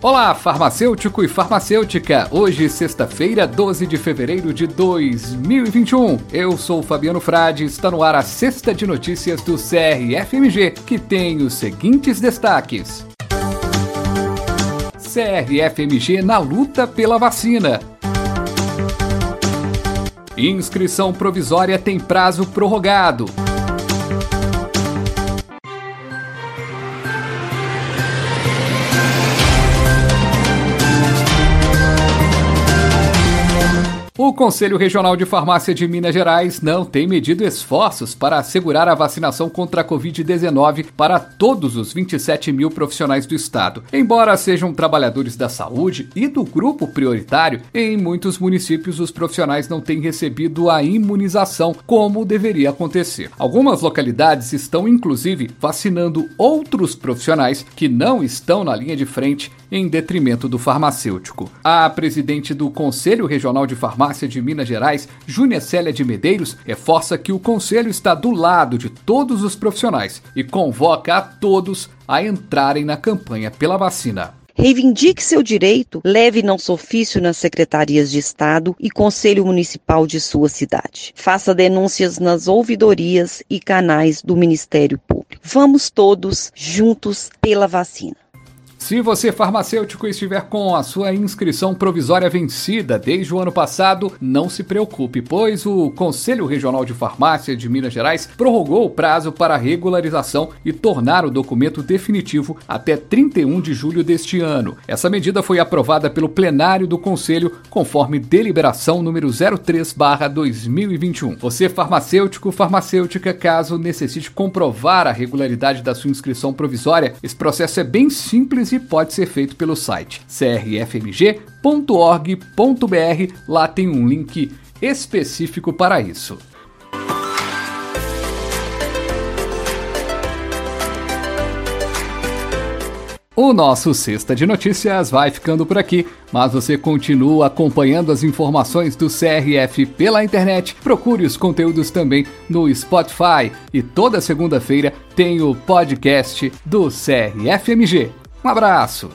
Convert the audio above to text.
Olá, farmacêutico e farmacêutica! Hoje, sexta-feira, 12 de fevereiro de 2021. Eu sou Fabiano Frade, está no ar a sexta de notícias do CRFMG, que tem os seguintes destaques. CRFMG na luta pela vacina. Inscrição provisória tem prazo prorrogado. O Conselho Regional de Farmácia de Minas Gerais não tem medido esforços para assegurar a vacinação contra a Covid-19 para todos os 27 mil profissionais do Estado. Embora sejam trabalhadores da saúde e do grupo prioritário, em muitos municípios os profissionais não têm recebido a imunização como deveria acontecer. Algumas localidades estão, inclusive, vacinando outros profissionais que não estão na linha de frente em detrimento do farmacêutico. A presidente do Conselho Regional de Farmácia Farmácia de Minas Gerais, Júnia Célia de Medeiros, reforça que o Conselho está do lado de todos os profissionais e convoca a todos a entrarem na campanha pela vacina. Reivindique seu direito, leve nosso ofício nas secretarias de Estado e Conselho Municipal de sua cidade. Faça denúncias nas ouvidorias e canais do Ministério Público. Vamos todos juntos pela vacina. Se você farmacêutico estiver com a sua inscrição provisória vencida desde o ano passado, não se preocupe, pois o Conselho Regional de Farmácia de Minas Gerais prorrogou o prazo para regularização e tornar o documento definitivo até 31 de julho deste ano. Essa medida foi aprovada pelo plenário do Conselho conforme deliberação número 03/2021. Você farmacêutico, farmacêutica, caso necessite comprovar a regularidade da sua inscrição provisória, esse processo é bem simples e pode ser feito pelo site crfmg.org.br. Lá tem um link específico para isso. O nosso Sexta de Notícias vai ficando por aqui, mas você continua acompanhando as informações do CRF pela internet. Procure os conteúdos também no Spotify e toda segunda-feira tem o podcast do CRFMG. Um abraço!